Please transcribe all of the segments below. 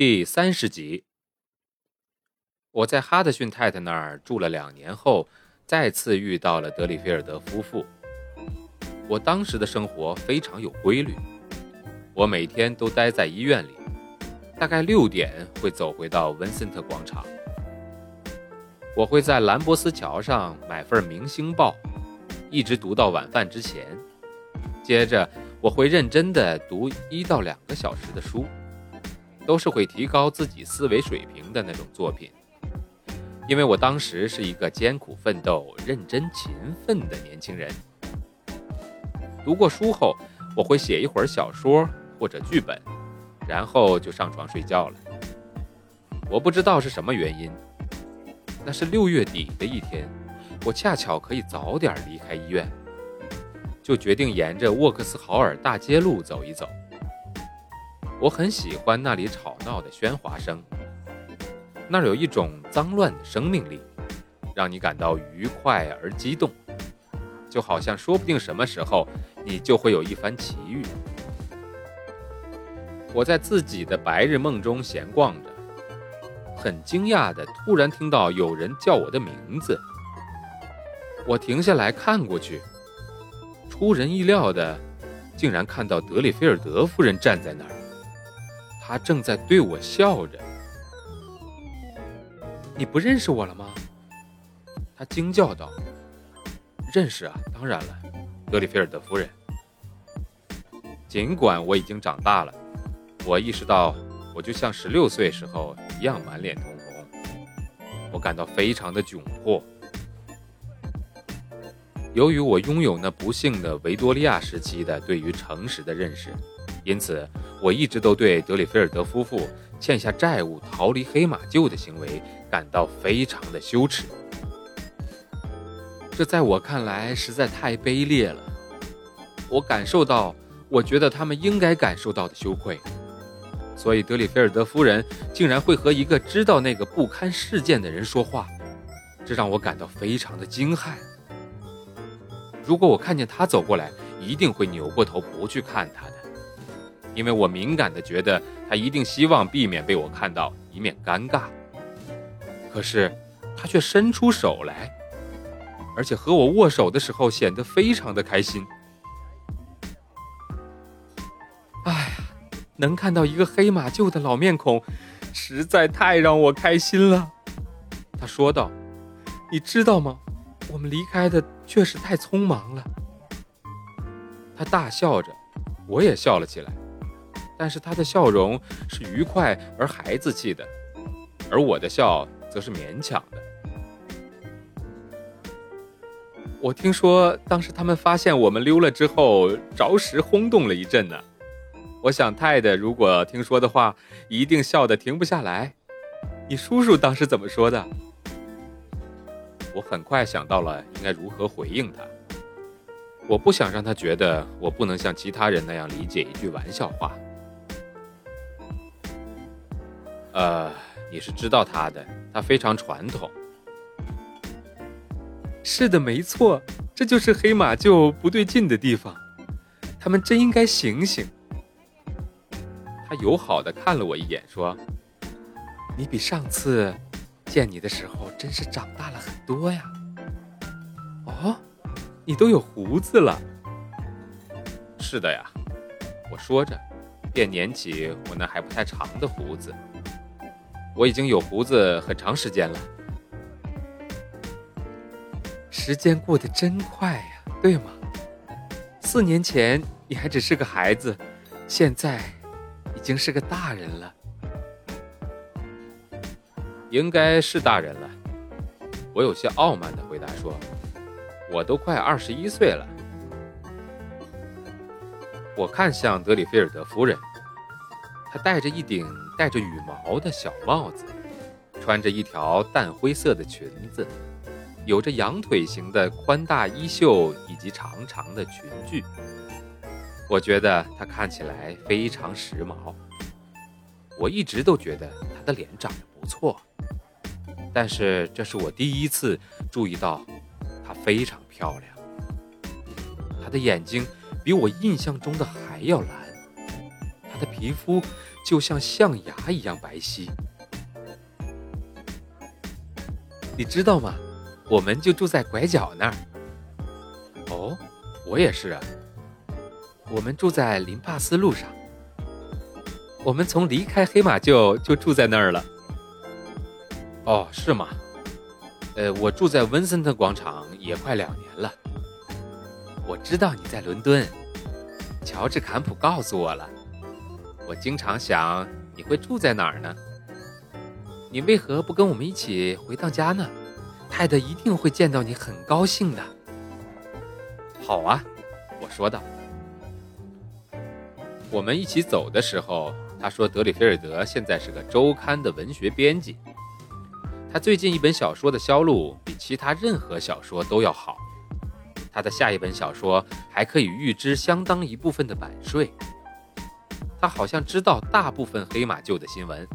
第三十集，我在哈德逊太太那儿住了两年后。再次遇到了德里菲尔德夫妇。我当时的生活非常有规律，我每天都待在医院里，大概六点会走回到文森特广场。我会在兰博斯桥上买份《明星报》，一直读到晚饭之前。接着我会认真地读一到两个小时的书，都是会提高自己思维水平的那种作品。因为我当时是一个艰苦奋斗、认真勤奋的年轻人。读过书后，我会写一会儿小说或者剧本，然后就上床睡觉了。我不知道是什么原因，那是六月底的一天，我恰巧可以早点离开医院，就决定沿着沃克斯豪尔大街路走一走。我很喜欢那里吵闹的喧哗声。那儿有一种脏乱的生命力，让你感到愉快而激动，就好像说不定什么时候你就会有一番奇遇。我在自己的白日梦中闲逛着，很惊讶的突然听到有人叫我的名字。我停下来看过去，出人意料的，竟然看到德里菲尔德夫人站在那儿，他正在对我笑着。你不认识我了吗？他惊叫道。“认识啊，当然了，德里菲尔德夫人。尽管我已经长大了，我意识到我就像十六岁时候一样满脸通红，我感到非常的窘迫。由于我拥有那不幸的维多利亚时期的对于诚实的认识，因此我一直都对德里菲尔德夫妇。”欠下债务逃离黑马厩的行为感到非常的羞耻，这在我看来实在太卑劣了。我感受到，我觉得他们应该感受到的羞愧，所以德里菲尔德夫人竟然会和一个知道那个不堪事件的人说话，这让我感到非常的惊骇。如果我看见他走过来，一定会扭过头不去看他的。因为我敏感的觉得他一定希望避免被我看到，以免尴尬。可是他却伸出手来，而且和我握手的时候显得非常的开心。哎呀，能看到一个黑马厩的老面孔，实在太让我开心了。他说道：“你知道吗？我们离开的确实太匆忙了。”他大笑着，我也笑了起来。但是他的笑容是愉快而孩子气的，而我的笑则是勉强的。我听说当时他们发现我们溜了之后，着实轰动了一阵呢。我想泰德如果听说的话，一定笑得停不下来。你叔叔当时怎么说的？我很快想到了应该如何回应他。我不想让他觉得我不能像其他人那样理解一句玩笑话。呃，你是知道他的，他非常传统。是的，没错，这就是黑马厩不对劲的地方。他们真应该醒醒。他友好的看了我一眼，说：“你比上次见你的时候真是长大了很多呀。”哦，你都有胡子了。是的呀，我说着，便捻起我那还不太长的胡子。我已经有胡子很长时间了，时间过得真快呀，对吗？四年前你还只是个孩子，现在已经是个大人了，应该是大人了。我有些傲慢的回答说：“我都快二十一岁了。”我看向德里菲尔德夫人，她戴着一顶带着羽毛的小帽子，穿着一条淡灰色的裙子，有着羊腿型的宽大衣袖以及长长的裙裾。我觉得她看起来非常时髦。我一直都觉得她的脸长得不错，但是这是我第一次注意到她非常漂亮。她的眼睛比我印象中的还要蓝，皮肤就像象牙一样白皙。你知道吗？我们就住在拐角那儿。哦，我也是啊。我们住在林帕斯路上。我们从离开黑马厩就住在那儿了。哦，是吗？呃，我住在温森特广场也快两年了。我知道你在伦敦，乔治·坎普告诉我了。我经常想你会住在哪儿呢？你为何不跟我们一起回趟家呢？泰德一定会见到你很高兴的。好啊，我说道。我们一起走的时候。他说：“德里菲尔德现在是个周刊的文学编辑。他最近一本小说的销路比其他任何小说都要好。他的下一本小说还可以预支相当一部分的版税。他好像知道大部分黑马厩的新闻。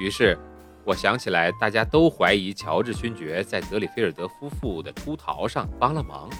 于是，我想起来，大家都怀疑乔治勋爵在德里菲尔德夫妇的出逃上帮了忙。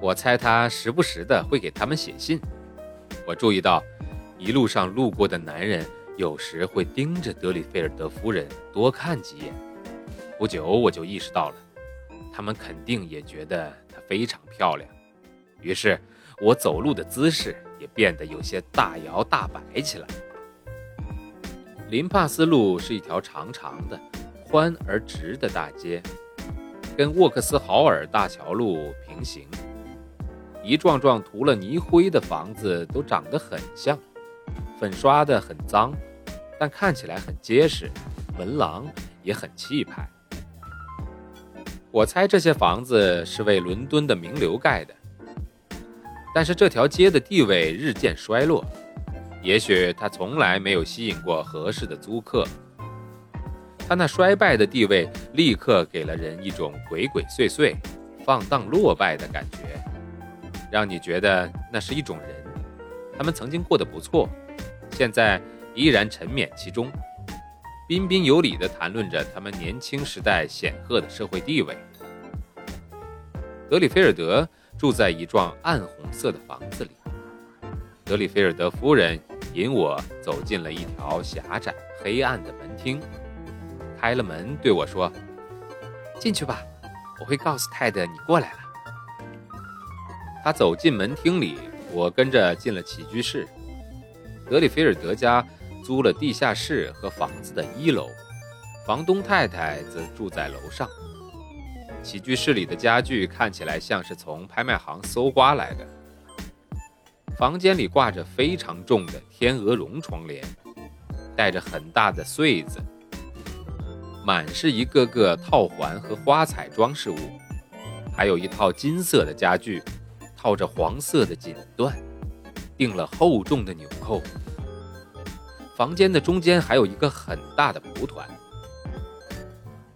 我猜他时不时的会给他们写信。我注意到。”一路上路过的男人有时会盯着德里菲尔德夫人多看几眼。不久，我就意识到了，他们肯定也觉得她非常漂亮。于是，我走路的姿势也变得有些大摇大摆起来。林帕斯路是一条长长的、宽而直的大街，跟沃克斯豪尔大桥路平行。一幢幢涂了泥灰的房子都长得很像。粉刷的很脏，但看起来很结实，门廊也很气派。我猜这些房子是为伦敦的名流盖的，但是这条街的地位日渐衰落，也许它从来没有吸引过合适的租客。它那衰败的地位立刻给了人一种鬼鬼祟祟、放荡落败的感觉，让你觉得那是一种人，他们曾经过得不错。现在依然沉湎其中，彬彬有礼地谈论着他们年轻时代显赫的社会地位。德里菲尔德住在一幢暗红色的房子里。德里菲尔德夫人引我走进了一条狭窄黑暗的门厅，开了门对我说：“进去吧，我会告诉泰德你过来了。”他走进门厅里，我跟着进了起居室。德里菲尔德家租了地下室和房子的一楼，房东太太则住在楼上。起居室里的家具看起来像是从拍卖行搜刮来的。房间里挂着非常重的天鹅绒窗帘，带着很大的穗子，满是一个个套环和花彩装饰物，还有一套金色的家具，套着黄色的锦缎。钉了厚重的纽扣。房间的中间还有一个很大的蒲团。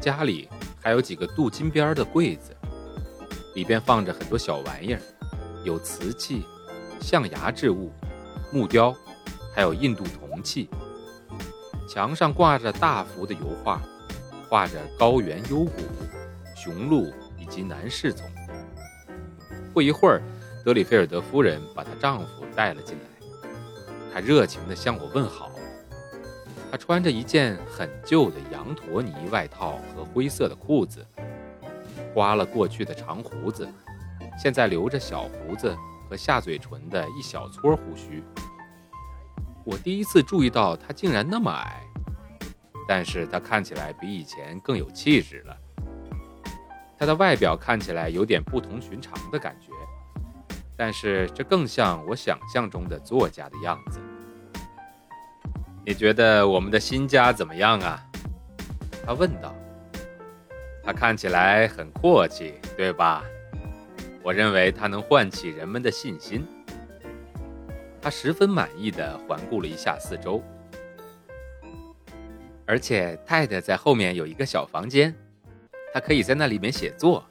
家里还有几个镀金边的柜子，里边放着很多小玩意儿，有瓷器、象牙制物、木雕，还有印度铜器。墙上挂着大幅的油画，画着高原幽谷、雄鹿以及男侍从。不一会儿。德里菲尔德夫人把她丈夫带了进来，她热情地向我问好。他穿着一件很旧的羊驼呢外套和灰色的裤子，刮了过去的长胡子，现在留着小胡子和下嘴唇的一小撮胡须。我第一次注意到他竟然那么矮，但是他看起来比以前更有气质了。他的外表看起来有点不同寻常的感觉。但是这更像我想象中的作家的样子。你觉得我们的新家怎么样啊？他问道。他看起来很阔气，对吧？我认为它能唤起人们的信心。他十分满意的环顾了一下四周，而且泰德在后面有一个小房间，他可以在那里面写作。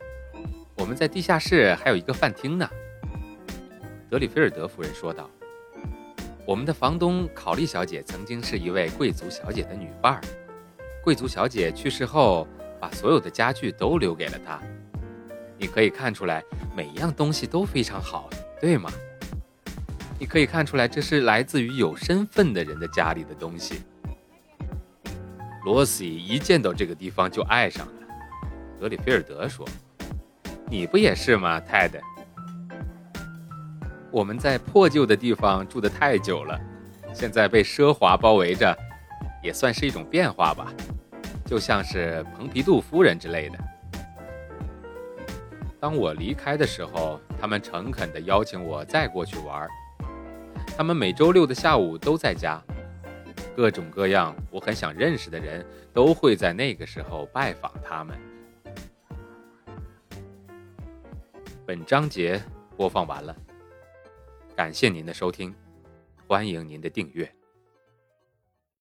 我们在地下室还有一个饭厅呢。德里菲尔德夫人说道：“我们的房东考利小姐曾经是一位贵族小姐的女伴儿，贵族小姐去世后，把所有的家具都留给了她。你可以看出来，每一样东西都非常好，对吗？”你可以看出来，这是来自于有身份的人的家里的东西。罗西一见到这个地方就爱上了。德里菲尔德说：“你不也是吗，泰德？我们在破旧的地方住得太久了，现在被奢华包围着，也算是一种变化吧，就像是蓬皮杜夫人之类的。当我离开的时候，他们诚恳地邀请我再过去玩。”他们每周六的下午都在家，各种各样我很想认识的人都会在那个时候拜访他们。本章节播放完了，感谢您的收听，欢迎您的订阅。